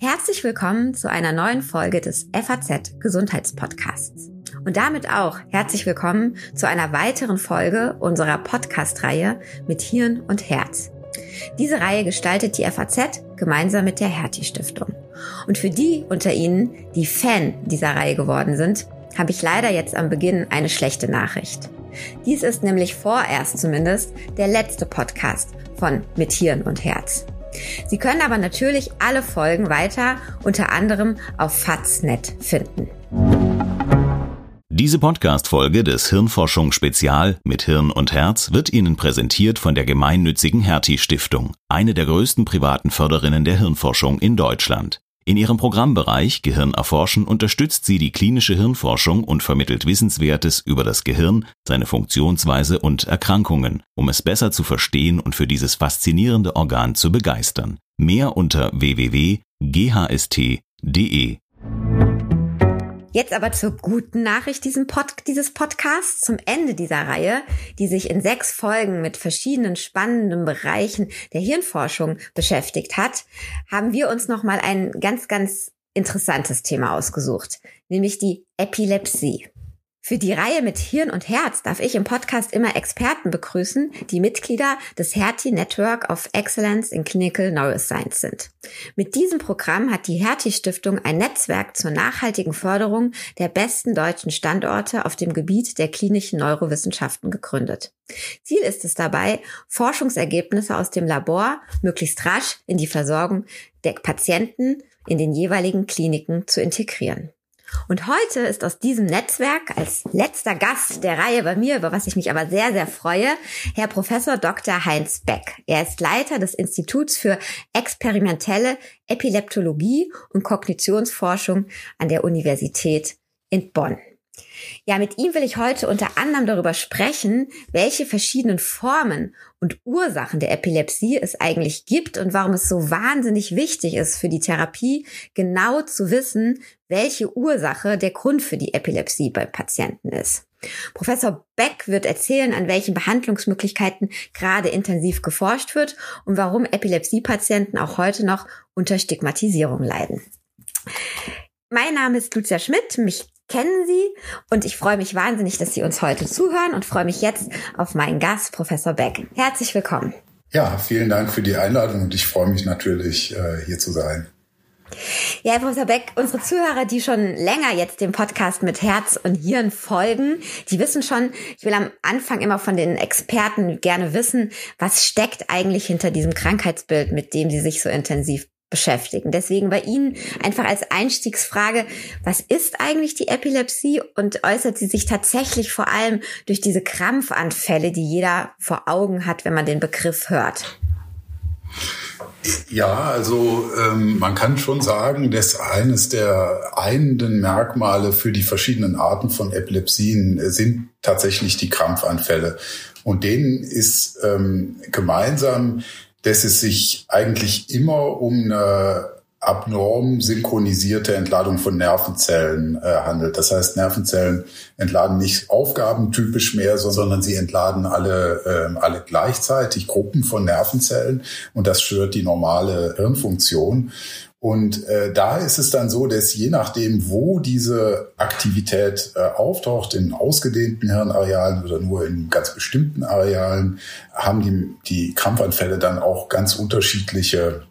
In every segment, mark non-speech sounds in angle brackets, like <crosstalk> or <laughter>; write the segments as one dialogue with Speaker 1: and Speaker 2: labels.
Speaker 1: Herzlich willkommen zu einer neuen Folge des FAZ Gesundheitspodcasts. Und damit auch herzlich willkommen zu einer weiteren Folge unserer Podcast-Reihe mit Hirn und Herz. Diese Reihe gestaltet die FAZ gemeinsam mit der Hertie Stiftung. Und für die unter Ihnen, die Fan dieser Reihe geworden sind, habe ich leider jetzt am Beginn eine schlechte Nachricht. Dies ist nämlich vorerst zumindest der letzte Podcast von Mit Hirn und Herz. Sie können aber natürlich alle Folgen weiter unter anderem auf Faznet finden.
Speaker 2: Diese Podcast-Folge des Hirnforschung Spezial mit Hirn und Herz wird Ihnen präsentiert von der gemeinnützigen Hertie Stiftung, eine der größten privaten Förderinnen der Hirnforschung in Deutschland. In ihrem Programmbereich Gehirn erforschen unterstützt sie die klinische Hirnforschung und vermittelt Wissenswertes über das Gehirn, seine Funktionsweise und Erkrankungen, um es besser zu verstehen und für dieses faszinierende Organ zu begeistern. Mehr unter www.ghst.de.
Speaker 1: Jetzt aber zur guten Nachricht Pod dieses Podcasts zum Ende dieser Reihe, die sich in sechs Folgen mit verschiedenen spannenden Bereichen der Hirnforschung beschäftigt hat, haben wir uns nochmal ein ganz, ganz interessantes Thema ausgesucht, nämlich die Epilepsie. Für die Reihe mit Hirn und Herz darf ich im Podcast immer Experten begrüßen, die Mitglieder des Hertie Network of Excellence in Clinical Neuroscience sind. Mit diesem Programm hat die Hertie Stiftung ein Netzwerk zur nachhaltigen Förderung der besten deutschen Standorte auf dem Gebiet der klinischen Neurowissenschaften gegründet. Ziel ist es dabei, Forschungsergebnisse aus dem Labor möglichst rasch in die Versorgung der Patienten in den jeweiligen Kliniken zu integrieren. Und heute ist aus diesem Netzwerk als letzter Gast der Reihe bei mir, über was ich mich aber sehr, sehr freue, Herr Professor Dr. Heinz Beck. Er ist Leiter des Instituts für experimentelle Epileptologie und Kognitionsforschung an der Universität in Bonn. Ja, mit ihm will ich heute unter anderem darüber sprechen, welche verschiedenen Formen und Ursachen der Epilepsie es eigentlich gibt und warum es so wahnsinnig wichtig ist für die Therapie, genau zu wissen, welche Ursache der Grund für die Epilepsie bei Patienten ist. Professor Beck wird erzählen, an welchen Behandlungsmöglichkeiten gerade intensiv geforscht wird und warum Epilepsiepatienten auch heute noch unter Stigmatisierung leiden. Mein Name ist Lucia Schmidt. Mich kennen Sie. Und ich freue mich wahnsinnig, dass Sie uns heute zuhören und freue mich jetzt auf meinen Gast, Professor Beck. Herzlich willkommen.
Speaker 3: Ja, vielen Dank für die Einladung und ich freue mich natürlich, äh, hier zu sein.
Speaker 1: Ja, Herr Professor Beck, unsere Zuhörer, die schon länger jetzt dem Podcast mit Herz und Hirn folgen, die wissen schon, ich will am Anfang immer von den Experten gerne wissen, was steckt eigentlich hinter diesem Krankheitsbild, mit dem sie sich so intensiv beschäftigen. Deswegen bei Ihnen einfach als Einstiegsfrage, was ist eigentlich die Epilepsie und äußert sie sich tatsächlich vor allem durch diese Krampfanfälle, die jeder vor Augen hat, wenn man den Begriff hört?
Speaker 3: Ja, also ähm, man kann schon sagen, dass eines der einenden Merkmale für die verschiedenen Arten von Epilepsien sind tatsächlich die Krampfanfälle. Und denen ist ähm, gemeinsam, dass es sich eigentlich immer um eine abnorm synchronisierte Entladung von Nervenzellen äh, handelt. Das heißt, Nervenzellen entladen nicht aufgabentypisch mehr, sondern sie entladen alle, äh, alle gleichzeitig Gruppen von Nervenzellen und das stört die normale Hirnfunktion. Und äh, da ist es dann so, dass je nachdem, wo diese Aktivität äh, auftaucht, in ausgedehnten Hirnarealen oder nur in ganz bestimmten Arealen, haben die, die Krampfanfälle dann auch ganz unterschiedliche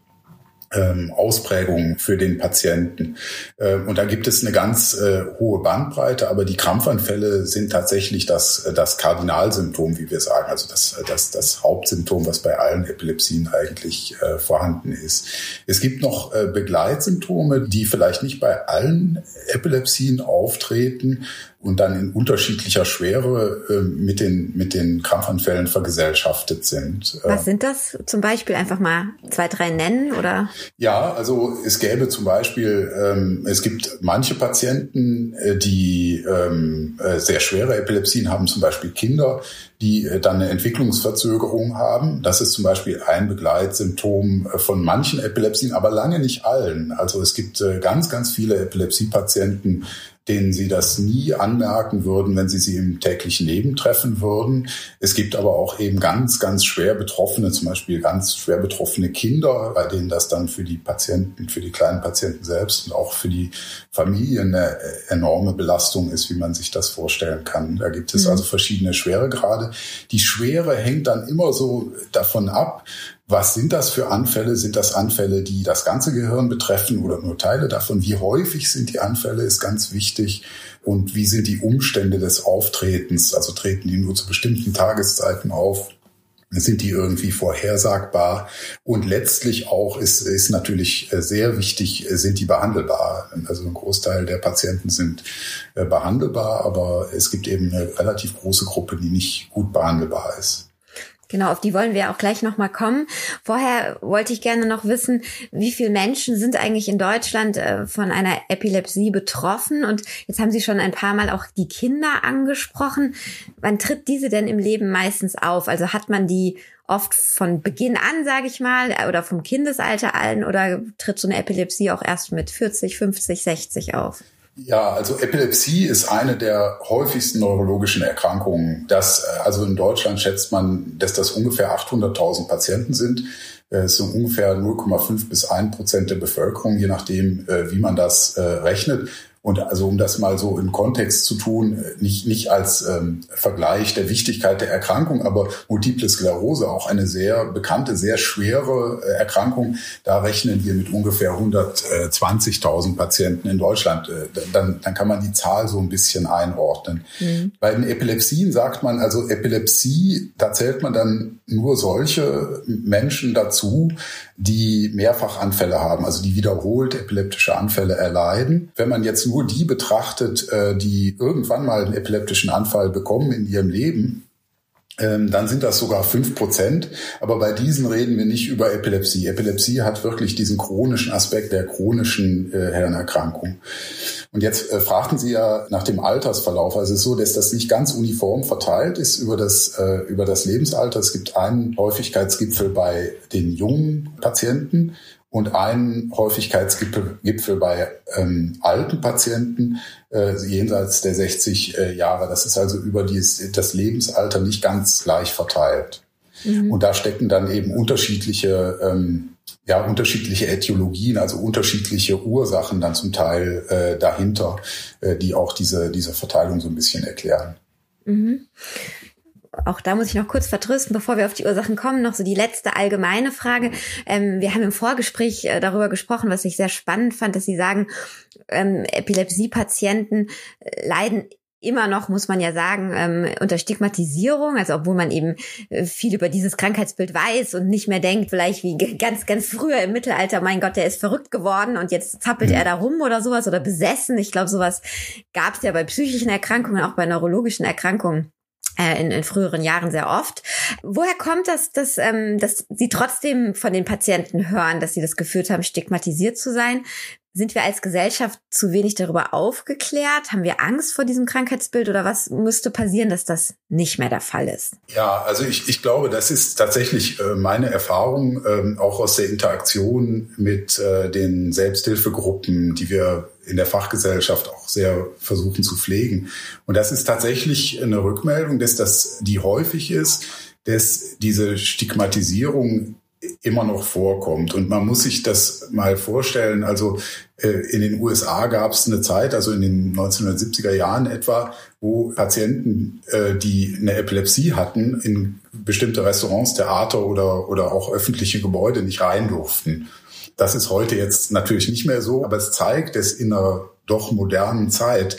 Speaker 3: ähm, Ausprägungen für den Patienten. Ähm, und da gibt es eine ganz äh, hohe Bandbreite, aber die Krampfanfälle sind tatsächlich das, das Kardinalsymptom, wie wir sagen, also das, das, das Hauptsymptom, was bei allen Epilepsien eigentlich äh, vorhanden ist. Es gibt noch äh, Begleitsymptome, die vielleicht nicht bei allen Epilepsien auftreten, und dann in unterschiedlicher Schwere äh, mit, den, mit den Krampfanfällen vergesellschaftet sind.
Speaker 1: Was sind das? Zum Beispiel einfach mal zwei, drei nennen oder?
Speaker 3: Ja, also es gäbe zum Beispiel, ähm, es gibt manche Patienten, äh, die ähm, äh, sehr schwere Epilepsien haben, zum Beispiel Kinder, die äh, dann eine Entwicklungsverzögerung haben. Das ist zum Beispiel ein Begleitsymptom äh, von manchen Epilepsien, aber lange nicht allen. Also es gibt äh, ganz, ganz viele Epilepsiepatienten, denen sie das nie anmerken würden, wenn sie sie im täglichen Leben treffen würden. Es gibt aber auch eben ganz, ganz schwer betroffene, zum Beispiel ganz schwer betroffene Kinder, bei denen das dann für die Patienten, für die kleinen Patienten selbst und auch für die Familien eine enorme Belastung ist, wie man sich das vorstellen kann. Da gibt es mhm. also verschiedene Schweregrade. Die Schwere hängt dann immer so davon ab, was sind das für Anfälle? Sind das Anfälle, die das ganze Gehirn betreffen oder nur Teile davon? Wie häufig sind die Anfälle, ist ganz wichtig. Und wie sind die Umstände des Auftretens? Also treten die nur zu bestimmten Tageszeiten auf? Sind die irgendwie vorhersagbar? Und letztlich auch ist, ist natürlich äh, sehr wichtig, äh, sind die behandelbar? Also ein Großteil der Patienten sind äh, behandelbar, aber es gibt eben eine relativ große Gruppe, die nicht gut behandelbar ist.
Speaker 1: Genau, auf die wollen wir auch gleich nochmal kommen. Vorher wollte ich gerne noch wissen, wie viele Menschen sind eigentlich in Deutschland äh, von einer Epilepsie betroffen? Und jetzt haben Sie schon ein paar Mal auch die Kinder angesprochen. Wann tritt diese denn im Leben meistens auf? Also hat man die oft von Beginn an, sage ich mal, oder vom Kindesalter allen oder tritt so eine Epilepsie auch erst mit 40, 50, 60 auf?
Speaker 3: Ja, also Epilepsie ist eine der häufigsten neurologischen Erkrankungen. Das, äh, also in Deutschland schätzt man, dass das ungefähr 800.000 Patienten sind. Äh, es sind ungefähr 0,5 bis 1 Prozent der Bevölkerung, je nachdem, äh, wie man das rechnet. Und also um das mal so in Kontext zu tun, nicht, nicht als ähm, Vergleich der Wichtigkeit der Erkrankung, aber Multiple Sklerose, auch eine sehr bekannte, sehr schwere äh, Erkrankung, da rechnen wir mit ungefähr 120.000 Patienten in Deutschland. Äh, dann, dann kann man die Zahl so ein bisschen einordnen. Mhm. Bei den Epilepsien sagt man, also Epilepsie, da zählt man dann nur solche Menschen dazu, die Mehrfachanfälle haben, also die wiederholt epileptische Anfälle erleiden. Wenn man jetzt nur die betrachtet, äh, die irgendwann mal einen epileptischen Anfall bekommen in ihrem Leben, dann sind das sogar fünf Prozent. Aber bei diesen reden wir nicht über Epilepsie. Epilepsie hat wirklich diesen chronischen Aspekt der chronischen äh, Hirnerkrankung. Und jetzt äh, fragten Sie ja nach dem Altersverlauf. Also es ist so, dass das nicht ganz uniform verteilt ist über das, äh, über das Lebensalter. Es gibt einen Häufigkeitsgipfel bei den jungen Patienten und einen Häufigkeitsgipfel Gipfel bei ähm, alten Patienten äh, jenseits der 60 äh, Jahre. Das ist also über dies, das Lebensalter nicht ganz gleich verteilt. Mhm. Und da stecken dann eben unterschiedliche, ähm, ja, unterschiedliche Äthiologien, also unterschiedliche Ursachen dann zum Teil äh, dahinter, äh, die auch diese, diese Verteilung so ein bisschen erklären.
Speaker 1: Mhm auch da muss ich noch kurz vertrösten, bevor wir auf die Ursachen kommen, noch so die letzte allgemeine Frage. Ähm, wir haben im Vorgespräch äh, darüber gesprochen, was ich sehr spannend fand, dass Sie sagen, ähm, Epilepsie-Patienten äh, leiden immer noch, muss man ja sagen, ähm, unter Stigmatisierung, also obwohl man eben äh, viel über dieses Krankheitsbild weiß und nicht mehr denkt, vielleicht wie <laughs> ganz, ganz früher im Mittelalter, mein Gott, der ist verrückt geworden und jetzt zappelt er da rum oder sowas oder besessen. Ich glaube, sowas gab es ja bei psychischen Erkrankungen, auch bei neurologischen Erkrankungen in, in früheren Jahren sehr oft. Woher kommt das, dass, ähm, dass Sie trotzdem von den Patienten hören, dass sie das Gefühl haben, stigmatisiert zu sein? Sind wir als Gesellschaft zu wenig darüber aufgeklärt? Haben wir Angst vor diesem Krankheitsbild oder was müsste passieren, dass das nicht mehr der Fall ist?
Speaker 3: Ja, also ich, ich glaube, das ist tatsächlich äh, meine Erfahrung, ähm, auch aus der Interaktion mit äh, den Selbsthilfegruppen, die wir in der Fachgesellschaft auch sehr versuchen zu pflegen. Und das ist tatsächlich eine Rückmeldung, dass das, die häufig ist, dass diese Stigmatisierung immer noch vorkommt. Und man muss sich das mal vorstellen. Also äh, in den USA gab es eine Zeit, also in den 1970er Jahren etwa, wo Patienten, äh, die eine Epilepsie hatten, in bestimmte Restaurants, Theater oder, oder auch öffentliche Gebäude nicht rein durften. Das ist heute jetzt natürlich nicht mehr so, aber es zeigt, dass in einer doch modernen Zeit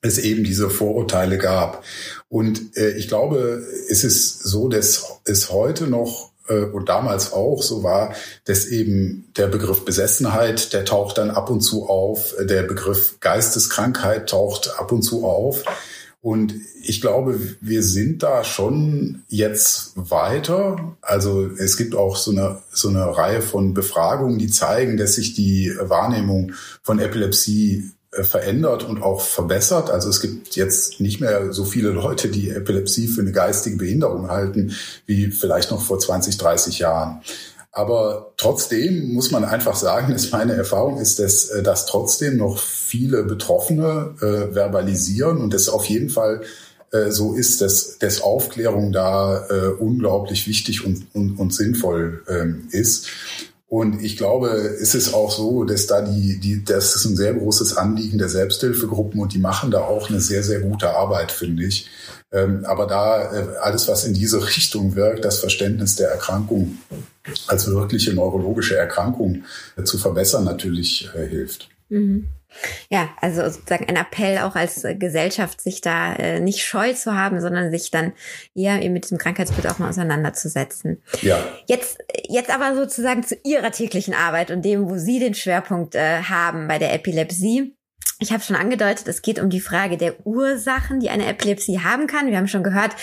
Speaker 3: es eben diese Vorurteile gab. Und äh, ich glaube, es ist so, dass es heute noch äh, und damals auch so war, dass eben der Begriff Besessenheit, der taucht dann ab und zu auf, der Begriff Geisteskrankheit taucht ab und zu auf. Und ich glaube, wir sind da schon jetzt weiter. Also es gibt auch so eine, so eine Reihe von Befragungen, die zeigen, dass sich die Wahrnehmung von Epilepsie äh, verändert und auch verbessert. Also es gibt jetzt nicht mehr so viele Leute, die Epilepsie für eine geistige Behinderung halten, wie vielleicht noch vor 20, 30 Jahren. Aber trotzdem muss man einfach sagen, dass meine Erfahrung ist, dass, äh, dass trotzdem noch viele Betroffene äh, verbalisieren und es auf jeden Fall äh, so ist, dass, dass Aufklärung da äh, unglaublich wichtig und, und, und sinnvoll ähm, ist. Und ich glaube, es ist auch so, dass da die, die, das ist ein sehr großes Anliegen der Selbsthilfegruppen und die machen da auch eine sehr, sehr gute Arbeit, finde ich. Ähm, aber da äh, alles, was in diese Richtung wirkt, das Verständnis der Erkrankung als wirkliche neurologische Erkrankung äh, zu verbessern, natürlich äh, hilft. Mhm.
Speaker 1: Ja, also sozusagen ein Appell auch als Gesellschaft, sich da äh, nicht scheu zu haben, sondern sich dann eher eben mit diesem Krankheitsbild auch mal auseinanderzusetzen. Ja. Jetzt, jetzt aber sozusagen zu Ihrer täglichen Arbeit und dem, wo Sie den Schwerpunkt äh, haben bei der Epilepsie. Ich habe schon angedeutet, es geht um die Frage der Ursachen, die eine Epilepsie haben kann. Wir haben schon gehört,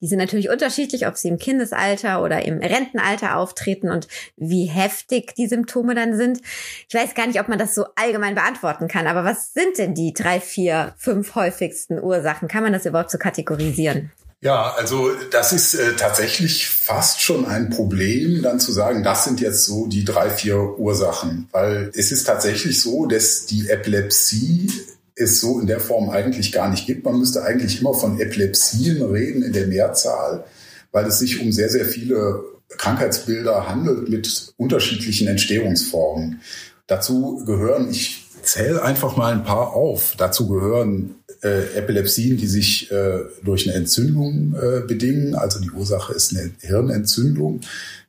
Speaker 1: die sind natürlich unterschiedlich, ob sie im Kindesalter oder im Rentenalter auftreten und wie heftig die Symptome dann sind. Ich weiß gar nicht, ob man das so allgemein beantworten kann, aber was sind denn die drei, vier, fünf häufigsten Ursachen? Kann man das überhaupt so kategorisieren?
Speaker 3: Ja, also das ist äh, tatsächlich fast schon ein Problem, dann zu sagen, das sind jetzt so die drei, vier Ursachen. Weil es ist tatsächlich so, dass die Epilepsie es so in der Form eigentlich gar nicht gibt. Man müsste eigentlich immer von Epilepsien reden in der Mehrzahl, weil es sich um sehr, sehr viele Krankheitsbilder handelt mit unterschiedlichen Entstehungsformen. Dazu gehören, ich zähle einfach mal ein paar auf. Dazu gehören äh, Epilepsien, die sich äh, durch eine Entzündung äh, bedingen. Also die Ursache ist eine Hirnentzündung.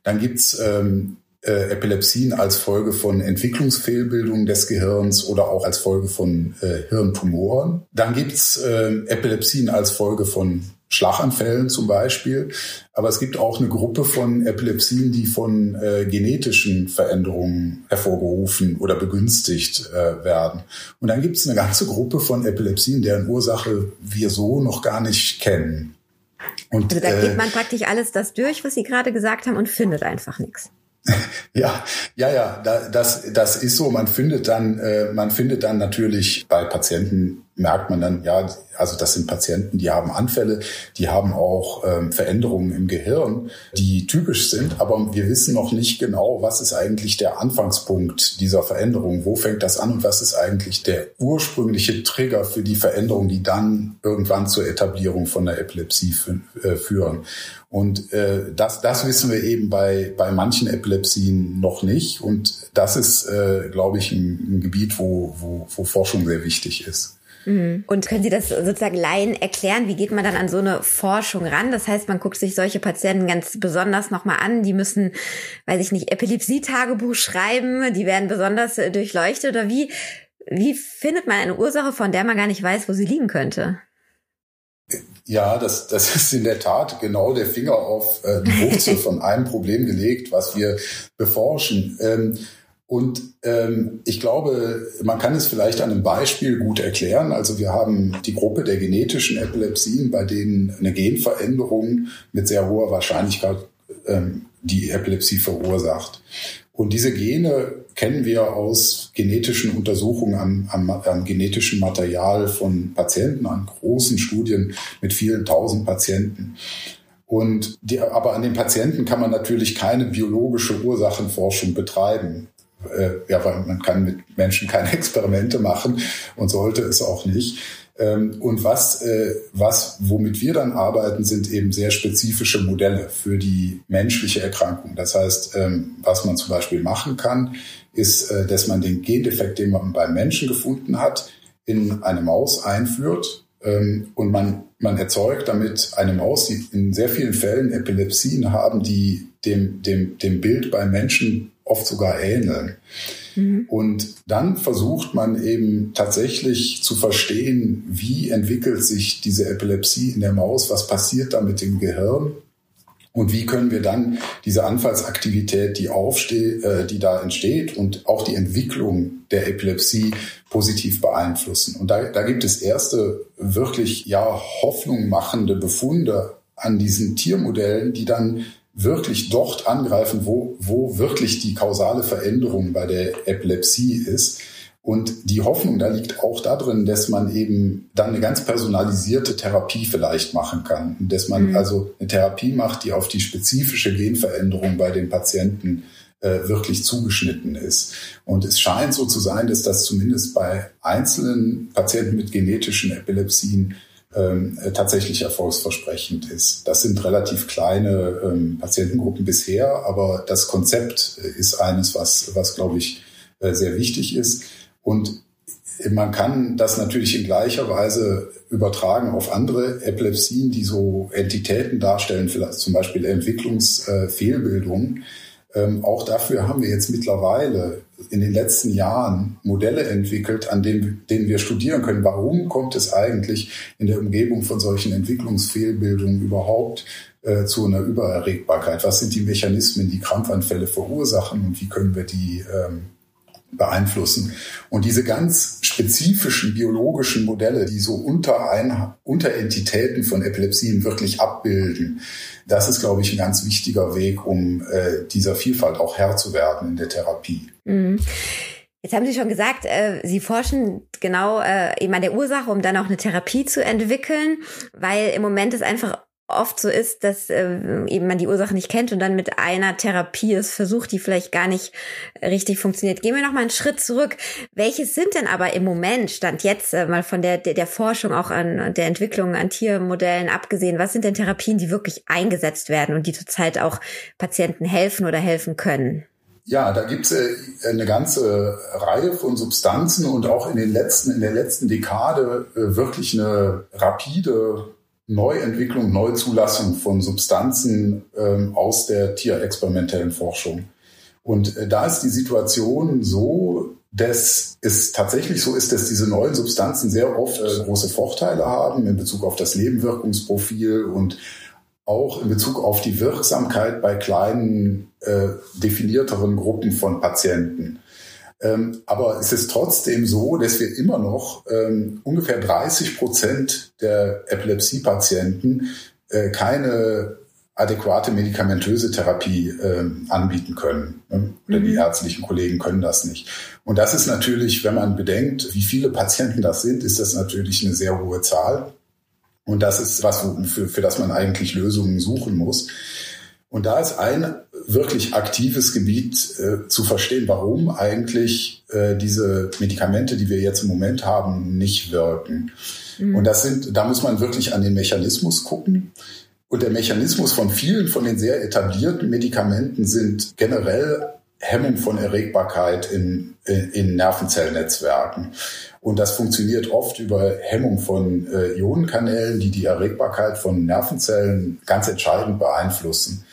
Speaker 3: Dann gibt's ähm, äh, Epilepsien als Folge von Entwicklungsfehlbildungen des Gehirns oder auch als Folge von äh, Hirntumoren. Dann gibt's äh, Epilepsien als Folge von Schlaganfällen zum Beispiel. Aber es gibt auch eine Gruppe von Epilepsien, die von äh, genetischen Veränderungen hervorgerufen oder begünstigt äh, werden. Und dann gibt es eine ganze Gruppe von Epilepsien, deren Ursache wir so noch gar nicht kennen.
Speaker 1: Und, also da geht äh, man praktisch alles das durch, was Sie gerade gesagt haben und findet einfach nichts. <laughs>
Speaker 3: Ja, ja, ja, das, das ist so. Man findet dann, äh, man findet dann natürlich bei Patienten merkt man dann, ja, also das sind Patienten, die haben Anfälle, die haben auch ähm, Veränderungen im Gehirn, die typisch sind, aber wir wissen noch nicht genau, was ist eigentlich der Anfangspunkt dieser Veränderung, wo fängt das an und was ist eigentlich der ursprüngliche Trigger für die Veränderung, die dann irgendwann zur Etablierung von der Epilepsie äh, führen. Und äh, das, das wissen wir eben bei, bei manchen Epilepsien noch nicht. Und das ist, äh, glaube ich, ein, ein Gebiet, wo, wo, wo Forschung sehr wichtig ist.
Speaker 1: Mhm. Und können Sie das sozusagen Laien erklären? Wie geht man dann an so eine Forschung ran? Das heißt, man guckt sich solche Patienten ganz besonders nochmal an. Die müssen, weiß ich nicht, Epilepsie-Tagebuch schreiben. Die werden besonders äh, durchleuchtet. Oder wie, wie findet man eine Ursache, von der man gar nicht weiß, wo sie liegen könnte?
Speaker 3: Ja, das, das <laughs> ist in der Tat genau der Finger auf äh, die Wurzel von einem Problem gelegt, was wir beforschen. Ähm, und ähm, ich glaube, man kann es vielleicht an einem Beispiel gut erklären. Also wir haben die Gruppe der genetischen Epilepsien, bei denen eine Genveränderung mit sehr hoher Wahrscheinlichkeit ähm, die Epilepsie verursacht. Und diese Gene kennen wir aus genetischen Untersuchungen am, am, am genetischen Material von Patienten, an großen Studien mit vielen tausend Patienten. Und die, aber an den Patienten kann man natürlich keine biologische Ursachenforschung betreiben äh, ja, weil man kann mit Menschen keine <laughs> Experimente machen und sollte es auch nicht. Ähm, und was, äh, was, womit wir dann arbeiten, sind eben sehr spezifische Modelle für die menschliche Erkrankung. Das heißt, ähm, was man zum Beispiel machen kann, ist, äh, dass man den Gendefekt, den man beim Menschen gefunden hat, in eine Maus einführt ähm, und man, man erzeugt damit eine Maus, die in sehr vielen Fällen Epilepsien haben, die dem, dem, dem Bild beim Menschen oft sogar ähneln. Mhm. Und dann versucht man eben tatsächlich zu verstehen, wie entwickelt sich diese Epilepsie in der Maus, was passiert da mit dem Gehirn und wie können wir dann diese Anfallsaktivität, die aufsteht, äh, die da entsteht und auch die Entwicklung der Epilepsie positiv beeinflussen. Und da, da gibt es erste wirklich ja Hoffnung machende Befunde an diesen Tiermodellen, die dann wirklich dort angreifen, wo, wo wirklich die kausale Veränderung bei der Epilepsie ist. Und die Hoffnung da liegt auch darin, dass man eben dann eine ganz personalisierte Therapie vielleicht machen kann. Und dass man mhm. also eine Therapie macht, die auf die spezifische Genveränderung bei den Patienten äh, wirklich zugeschnitten ist. Und es scheint so zu sein, dass das zumindest bei einzelnen Patienten mit genetischen Epilepsien ähm, äh, tatsächlich erfolgsversprechend ist. Das sind relativ kleine ähm, Patientengruppen bisher, aber das Konzept ist eines, was, was glaube ich, äh, sehr wichtig ist. Und man kann das natürlich in gleicher Weise übertragen auf andere Epilepsien, die so Entitäten darstellen, vielleicht zum Beispiel Entwicklungsfehlbildungen. Ähm, auch dafür haben wir jetzt mittlerweile in den letzten Jahren Modelle entwickelt, an denen, denen wir studieren können, warum kommt es eigentlich in der Umgebung von solchen Entwicklungsfehlbildungen überhaupt äh, zu einer Übererregbarkeit? Was sind die Mechanismen, die Krampfanfälle verursachen und wie können wir die ähm, beeinflussen. Und diese ganz spezifischen biologischen Modelle, die so unter ein, Unterentitäten von Epilepsien wirklich abbilden, das ist, glaube ich, ein ganz wichtiger Weg, um äh, dieser Vielfalt auch Herr zu werden in der Therapie. Mhm.
Speaker 1: Jetzt haben Sie schon gesagt, äh, Sie forschen genau äh, eben an der Ursache, um dann auch eine Therapie zu entwickeln, weil im Moment ist einfach oft so ist, dass äh, eben man die Ursache nicht kennt und dann mit einer Therapie es versucht, die vielleicht gar nicht richtig funktioniert. Gehen wir noch mal einen Schritt zurück. Welches sind denn aber im Moment, stand jetzt äh, mal von der, der, der Forschung, auch an der Entwicklung an Tiermodellen abgesehen, was sind denn Therapien, die wirklich eingesetzt werden und die zurzeit auch Patienten helfen oder helfen können?
Speaker 3: Ja, da gibt's äh, eine ganze Reihe von Substanzen und auch in den letzten, in der letzten Dekade äh, wirklich eine rapide Neuentwicklung, Neuzulassung von Substanzen ähm, aus der tierexperimentellen Forschung. Und äh, da ist die Situation so, dass es tatsächlich so ist, dass diese neuen Substanzen sehr oft äh, große Vorteile haben in Bezug auf das Nebenwirkungsprofil und auch in Bezug auf die Wirksamkeit bei kleinen, äh, definierteren Gruppen von Patienten. Ähm, aber es ist trotzdem so, dass wir immer noch ähm, ungefähr 30 Prozent der Epilepsie-Patienten äh, keine adäquate medikamentöse Therapie äh, anbieten können. Ne? Oder mhm. die ärztlichen Kollegen können das nicht. Und das ist natürlich, wenn man bedenkt, wie viele Patienten das sind, ist das natürlich eine sehr hohe Zahl. Und das ist was, für, für das man eigentlich Lösungen suchen muss. Und da ist ein wirklich aktives Gebiet äh, zu verstehen, warum eigentlich äh, diese Medikamente, die wir jetzt im Moment haben, nicht wirken. Mhm. Und das sind, da muss man wirklich an den Mechanismus gucken. Und der Mechanismus von vielen von den sehr etablierten Medikamenten sind generell Hemmung von Erregbarkeit in, in Nervenzellnetzwerken. Und das funktioniert oft über Hemmung von äh, Ionenkanälen, die die Erregbarkeit von Nervenzellen ganz entscheidend beeinflussen.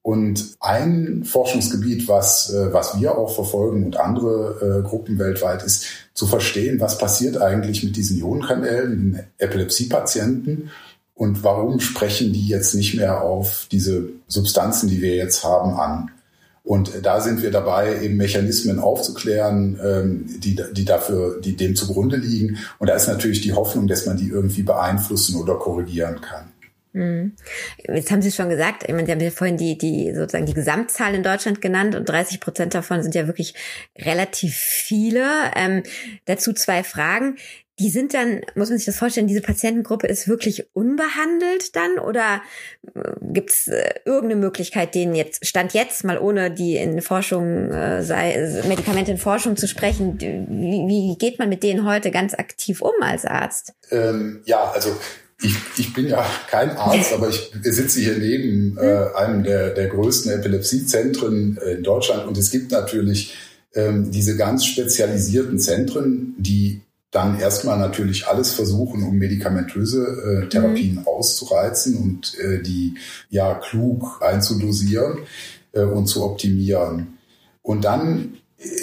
Speaker 3: Und ein Forschungsgebiet, was, äh, was wir auch verfolgen und andere äh, Gruppen weltweit, ist zu verstehen, was passiert eigentlich mit diesen Ionenkanälen in Epilepsiepatienten und warum sprechen die jetzt nicht mehr auf diese Substanzen, die wir jetzt haben, an. Und da sind wir dabei, eben Mechanismen aufzuklären, ähm, die, die dafür, die dem zugrunde liegen. Und da ist natürlich die Hoffnung, dass man die irgendwie beeinflussen oder korrigieren kann.
Speaker 1: Mhm. Jetzt haben Sie schon gesagt, ich meine, Sie haben ja vorhin die, die sozusagen die Gesamtzahl in Deutschland genannt und 30 Prozent davon sind ja wirklich relativ viele. Ähm, dazu zwei Fragen die sind dann, muss man sich das vorstellen, diese Patientengruppe ist wirklich unbehandelt dann oder äh, gibt es äh, irgendeine Möglichkeit, denen jetzt, Stand jetzt, mal ohne die in Forschung, äh, sei, Medikamente in Forschung zu sprechen, wie, wie geht man mit denen heute ganz aktiv um als Arzt?
Speaker 3: Ähm, ja, also ich, ich bin ja kein Arzt, aber ich sitze hier neben äh, einem der, der größten Epilepsiezentren in Deutschland und es gibt natürlich ähm, diese ganz spezialisierten Zentren, die dann erstmal natürlich alles versuchen, um medikamentöse äh, Therapien mhm. auszureizen und äh, die ja klug einzudosieren äh, und zu optimieren. Und dann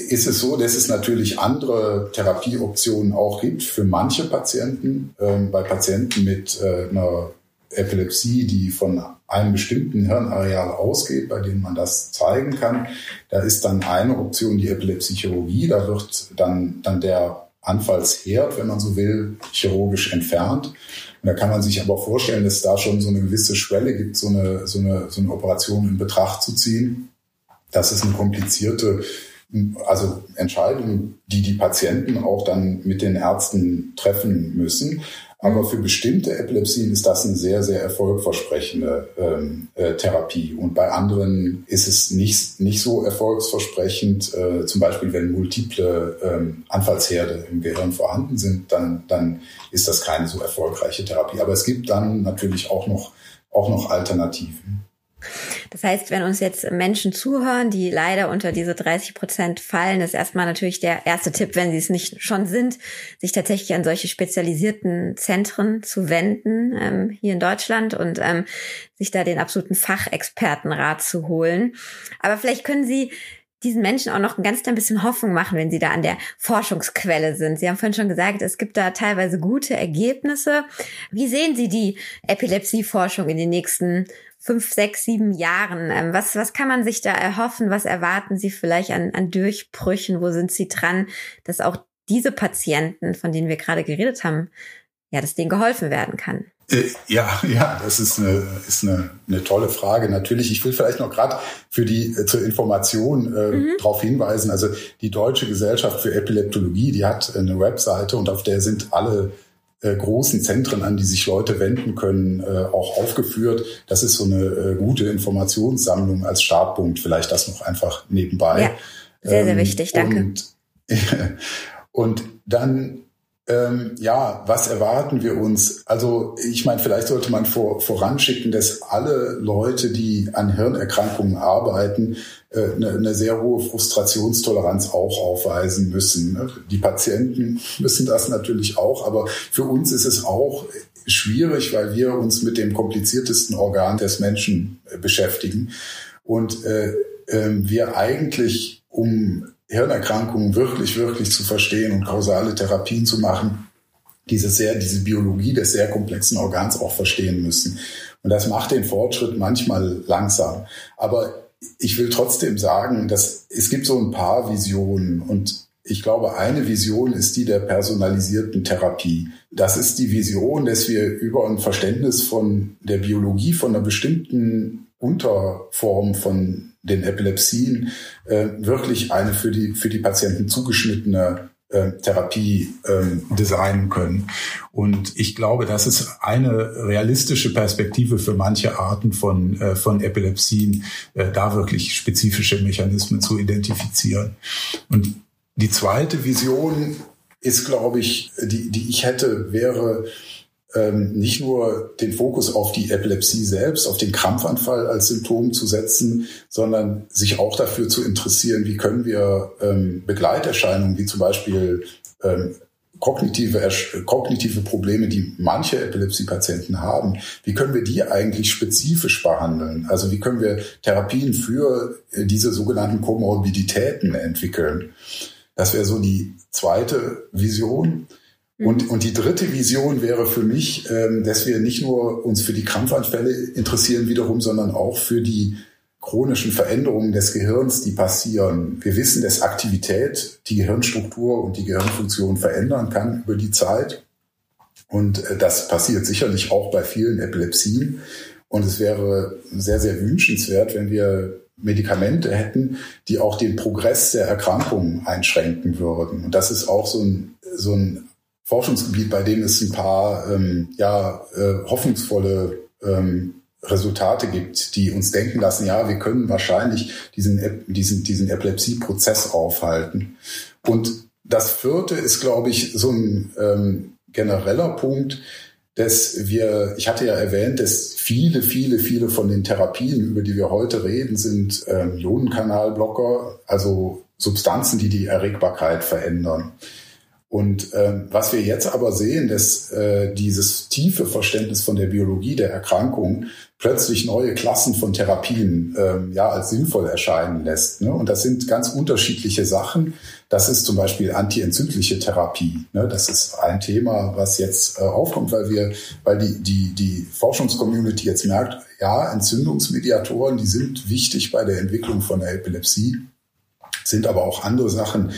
Speaker 3: ist es so, dass es natürlich andere Therapieoptionen auch gibt für manche Patienten. Ähm, bei Patienten mit äh, einer Epilepsie, die von einem bestimmten Hirnareal ausgeht, bei dem man das zeigen kann. Da ist dann eine Option die Epilepsiechirurgie. Da wird dann, dann der Anfallsherd, wenn man so will, chirurgisch entfernt. Und da kann man sich aber vorstellen, dass es da schon so eine gewisse Schwelle gibt, so eine, so eine, so eine Operation in Betracht zu ziehen. Das ist eine komplizierte also Entscheidung, die die Patienten auch dann mit den Ärzten treffen müssen. Aber für bestimmte Epilepsien ist das eine sehr, sehr erfolgversprechende ähm, äh, Therapie. Und bei anderen ist es nicht, nicht so erfolgsversprechend. Äh, zum Beispiel, wenn multiple ähm, Anfallsherde im Gehirn vorhanden sind, dann, dann ist das keine so erfolgreiche Therapie. Aber es gibt dann natürlich auch noch, auch noch Alternativen.
Speaker 1: Das heißt, wenn uns jetzt Menschen zuhören, die leider unter diese 30 Prozent fallen, ist erstmal natürlich der erste Tipp, wenn sie es nicht schon sind, sich tatsächlich an solche spezialisierten Zentren zu wenden ähm, hier in Deutschland und ähm, sich da den absoluten Fachexpertenrat zu holen. Aber vielleicht können Sie diesen Menschen auch noch ein ganz klein bisschen Hoffnung machen, wenn sie da an der Forschungsquelle sind. Sie haben vorhin schon gesagt, es gibt da teilweise gute Ergebnisse. Wie sehen Sie die Epilepsieforschung in den nächsten fünf, sechs, sieben Jahren? Ähm, was, was kann man sich da erhoffen? Was erwarten Sie vielleicht an, an Durchbrüchen? Wo sind Sie dran, dass auch diese Patienten, von denen wir gerade geredet haben, ja, dass denen geholfen werden kann?
Speaker 3: Äh, ja, ja, das ist eine, ist eine, eine tolle Frage. Natürlich, ich will vielleicht noch gerade für die äh, zur Information äh, mhm. darauf hinweisen. Also die Deutsche Gesellschaft für Epileptologie, die hat eine Webseite und auf der sind alle äh, großen Zentren, an die sich Leute wenden können, äh, auch aufgeführt. Das ist so eine äh, gute Informationssammlung als Startpunkt. Vielleicht das noch einfach nebenbei. Ja,
Speaker 1: sehr, sehr ähm, wichtig. Danke.
Speaker 3: Und, <laughs> und dann ähm, ja, was erwarten wir uns? Also ich meine, vielleicht sollte man vor, voranschicken, dass alle Leute, die an Hirnerkrankungen arbeiten, äh, eine, eine sehr hohe Frustrationstoleranz auch aufweisen müssen. Ne? Die Patienten müssen das natürlich auch, aber für uns ist es auch schwierig, weil wir uns mit dem kompliziertesten Organ des Menschen äh, beschäftigen und äh, äh, wir eigentlich um Hirnerkrankungen wirklich, wirklich zu verstehen und kausale Therapien zu machen, diese sehr, diese Biologie des sehr komplexen Organs auch verstehen müssen. Und das macht den Fortschritt manchmal langsam. Aber ich will trotzdem sagen, dass es gibt so ein paar Visionen und ich glaube, eine Vision ist die der personalisierten Therapie. Das ist die Vision, dass wir über ein Verständnis von der Biologie, von einer bestimmten Unterform von den Epilepsien äh, wirklich eine für die, für die Patienten zugeschnittene äh, Therapie ähm, designen können. Und ich glaube, das ist eine realistische Perspektive für manche Arten von, äh, von Epilepsien, äh, da wirklich spezifische Mechanismen zu identifizieren. Und die zweite Vision ist, glaube ich, die, die ich hätte, wäre, ähm, nicht nur den Fokus auf die Epilepsie selbst, auf den Krampfanfall als Symptom zu setzen, sondern sich auch dafür zu interessieren, wie können wir ähm, Begleiterscheinungen wie zum Beispiel ähm, kognitive, kognitive Probleme, die manche Epilepsie-Patienten haben, wie können wir die eigentlich spezifisch behandeln? Also wie können wir Therapien für äh, diese sogenannten Komorbiditäten entwickeln? Das wäre so die zweite Vision. Und, mhm. und die dritte Vision wäre für mich, ähm, dass wir nicht nur uns für die Krampfanfälle interessieren wiederum, sondern auch für die chronischen Veränderungen des Gehirns, die passieren. Wir wissen, dass Aktivität die Gehirnstruktur und die Gehirnfunktion verändern kann über die Zeit. Und äh, das passiert sicherlich auch bei vielen Epilepsien. Und es wäre sehr, sehr wünschenswert, wenn wir Medikamente hätten, die auch den Progress der Erkrankungen einschränken würden. Und das ist auch so ein, so ein Forschungsgebiet, bei dem es ein paar ähm, ja, äh, hoffnungsvolle ähm, Resultate gibt, die uns denken lassen, ja, wir können wahrscheinlich diesen, diesen, diesen Epilepsie-Prozess aufhalten. Und das vierte ist, glaube ich, so ein ähm, genereller Punkt, dass wir, ich hatte ja erwähnt, dass viele, viele, viele von den Therapien, über die wir heute reden, sind ähm, Ionenkanalblocker, also Substanzen, die die Erregbarkeit verändern. Und ähm, was wir jetzt aber sehen, dass äh, dieses tiefe Verständnis von der Biologie der Erkrankung plötzlich neue Klassen von Therapien ähm, ja als sinnvoll erscheinen lässt. Ne? Und das sind ganz unterschiedliche Sachen. Das ist zum Beispiel antientzündliche Therapie. Ne? Das ist ein Thema, was jetzt äh, aufkommt, weil wir, weil die die die Forschungscommunity jetzt merkt, ja, Entzündungsmediatoren, die sind wichtig bei der Entwicklung von der Epilepsie, sind aber auch andere Sachen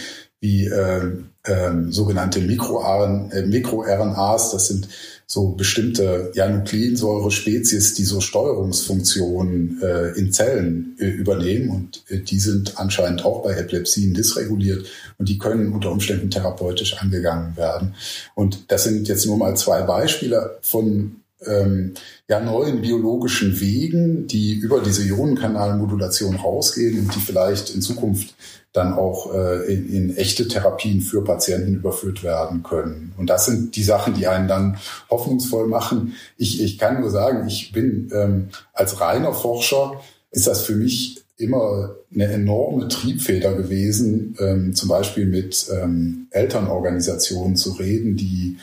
Speaker 3: wie ähm, ähm, sogenannte Mikro-RNAs. Äh, das sind so bestimmte ja, Nukleinsäure-Spezies, die so Steuerungsfunktionen äh, in Zellen äh, übernehmen. Und äh, die sind anscheinend auch bei Epilepsien dysreguliert und die können unter Umständen therapeutisch angegangen werden. Und das sind jetzt nur mal zwei Beispiele von ähm, ja, neuen biologischen Wegen, die über diese Ionenkanalmodulation rausgehen und die vielleicht in Zukunft dann auch äh, in, in echte Therapien für Patienten überführt werden können. Und das sind die Sachen, die einen dann hoffnungsvoll machen. Ich, ich kann nur sagen, ich bin ähm, als reiner Forscher, ist das für mich immer eine enorme Triebfeder gewesen, ähm, zum Beispiel mit ähm, Elternorganisationen zu reden, die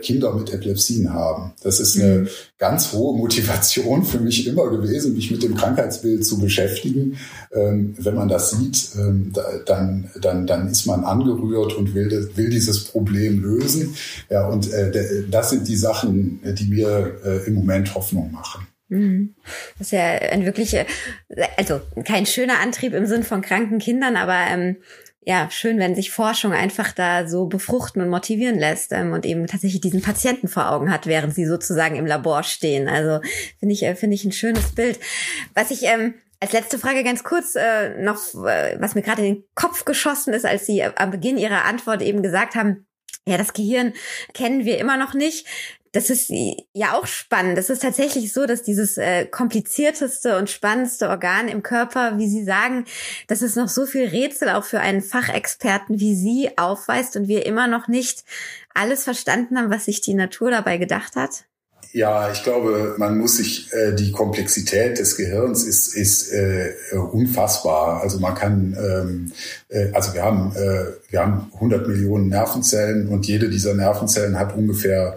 Speaker 3: Kinder mit Epilepsien haben. Das ist eine mhm. ganz hohe Motivation für mich immer gewesen, mich mit dem Krankheitsbild zu beschäftigen. Ähm, wenn man das sieht, ähm, dann, dann, dann ist man angerührt und will, will dieses Problem lösen. Ja, und äh, das sind die Sachen, die mir äh, im Moment Hoffnung machen.
Speaker 1: Mhm. Das ist ja ein wirklich, also kein schöner Antrieb im Sinn von kranken Kindern, aber ähm, ja, schön, wenn sich Forschung einfach da so befruchten und motivieren lässt ähm, und eben tatsächlich diesen Patienten vor Augen hat, während sie sozusagen im Labor stehen. Also finde ich, äh, finde ich ein schönes Bild. Was ich ähm, als letzte Frage ganz kurz äh, noch, äh, was mir gerade in den Kopf geschossen ist, als Sie am Beginn Ihrer Antwort eben gesagt haben, ja, das Gehirn kennen wir immer noch nicht das ist ja auch spannend. Es ist tatsächlich so, dass dieses äh, komplizierteste und spannendste Organ im Körper, wie Sie sagen, dass es noch so viel Rätsel auch für einen Fachexperten wie Sie aufweist und wir immer noch nicht alles verstanden haben, was sich die Natur dabei gedacht hat?
Speaker 3: Ja, ich glaube, man muss sich äh, die Komplexität des Gehirns ist ist äh, unfassbar. Also man kann ähm, äh, also wir haben äh, wir haben 100 Millionen Nervenzellen und jede dieser Nervenzellen hat ungefähr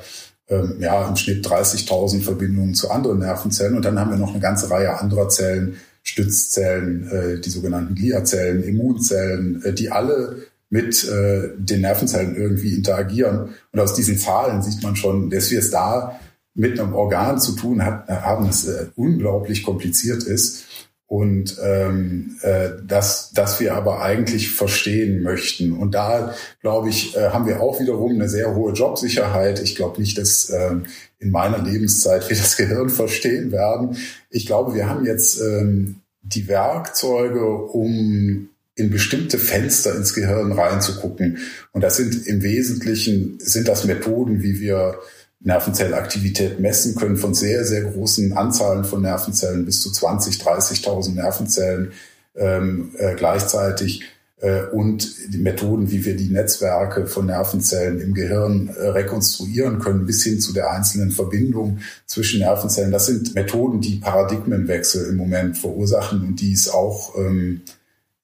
Speaker 3: ähm, ja, im Schnitt 30.000 Verbindungen zu anderen Nervenzellen. Und dann haben wir noch eine ganze Reihe anderer Zellen, Stützzellen, äh, die sogenannten Gliazellen, Immunzellen, äh, die alle mit äh, den Nervenzellen irgendwie interagieren. Und aus diesen Zahlen sieht man schon, dass wir es da mit einem Organ zu tun hat, haben, das äh, unglaublich kompliziert ist und ähm, äh, dass, dass wir aber eigentlich verstehen möchten. Und da, glaube ich, äh, haben wir auch wiederum eine sehr hohe Jobsicherheit. Ich glaube nicht, dass ähm, in meiner Lebenszeit wir das <laughs> Gehirn verstehen werden. Ich glaube, wir haben jetzt ähm, die Werkzeuge, um in bestimmte Fenster ins Gehirn reinzugucken. Und das sind im Wesentlichen, sind das Methoden, wie wir Nervenzellaktivität messen können von sehr, sehr großen Anzahlen von Nervenzellen bis zu 20, 30.000 Nervenzellen ähm, äh, gleichzeitig äh, und die Methoden, wie wir die Netzwerke von Nervenzellen im Gehirn äh, rekonstruieren können, bis hin zu der einzelnen Verbindung zwischen Nervenzellen. Das sind Methoden, die Paradigmenwechsel im Moment verursachen und die es auch ähm,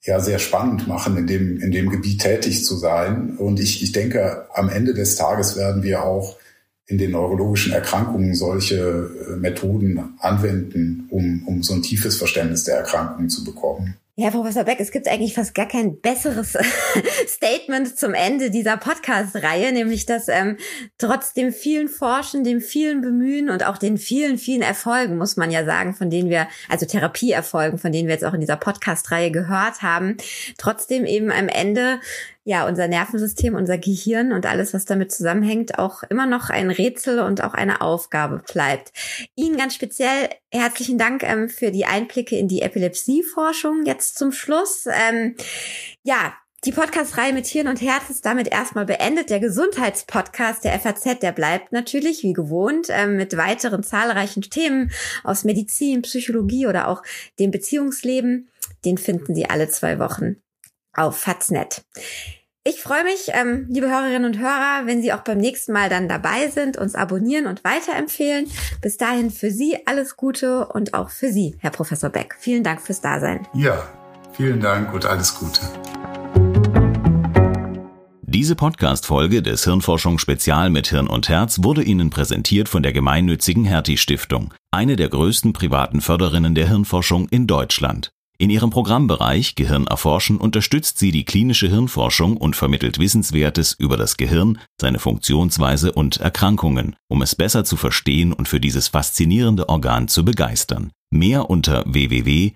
Speaker 3: ja sehr spannend machen, in dem, in dem Gebiet tätig zu sein. Und ich, ich denke, am Ende des Tages werden wir auch in den neurologischen Erkrankungen solche äh, Methoden anwenden, um, um so ein tiefes Verständnis der Erkrankungen zu bekommen.
Speaker 1: Ja, Professor Beck, es gibt eigentlich fast gar kein besseres <laughs> Statement zum Ende dieser Podcast-Reihe, nämlich dass ähm, trotz dem vielen Forschen, dem vielen Bemühen und auch den vielen, vielen Erfolgen, muss man ja sagen, von denen wir, also Therapieerfolgen, von denen wir jetzt auch in dieser Podcast-Reihe gehört haben, trotzdem eben am Ende ja, unser Nervensystem, unser Gehirn und alles, was damit zusammenhängt, auch immer noch ein Rätsel und auch eine Aufgabe bleibt. Ihnen ganz speziell herzlichen Dank ähm, für die Einblicke in die Epilepsieforschung jetzt zum Schluss. Ähm, ja, die Podcast-Reihe mit Hirn und Herz ist damit erstmal beendet. Der Gesundheitspodcast der FAZ, der bleibt natürlich wie gewohnt ähm, mit weiteren zahlreichen Themen aus Medizin, Psychologie oder auch dem Beziehungsleben. Den finden Sie alle zwei Wochen auf Faznet. Ich freue mich, ähm, liebe Hörerinnen und Hörer, wenn Sie auch beim nächsten Mal dann dabei sind, uns abonnieren und weiterempfehlen. Bis dahin für Sie alles Gute und auch für Sie, Herr Professor Beck. Vielen Dank fürs Dasein.
Speaker 3: Ja, vielen Dank und alles Gute.
Speaker 2: Diese Podcast-Folge des Hirnforschung Spezial mit Hirn und Herz wurde Ihnen präsentiert von der gemeinnützigen Hertie Stiftung, eine der größten privaten Förderinnen der Hirnforschung in Deutschland. In ihrem Programmbereich Gehirn erforschen unterstützt sie die klinische Hirnforschung und vermittelt Wissenswertes über das Gehirn, seine Funktionsweise und Erkrankungen, um es besser zu verstehen und für dieses faszinierende Organ zu begeistern. Mehr unter www.ghst.de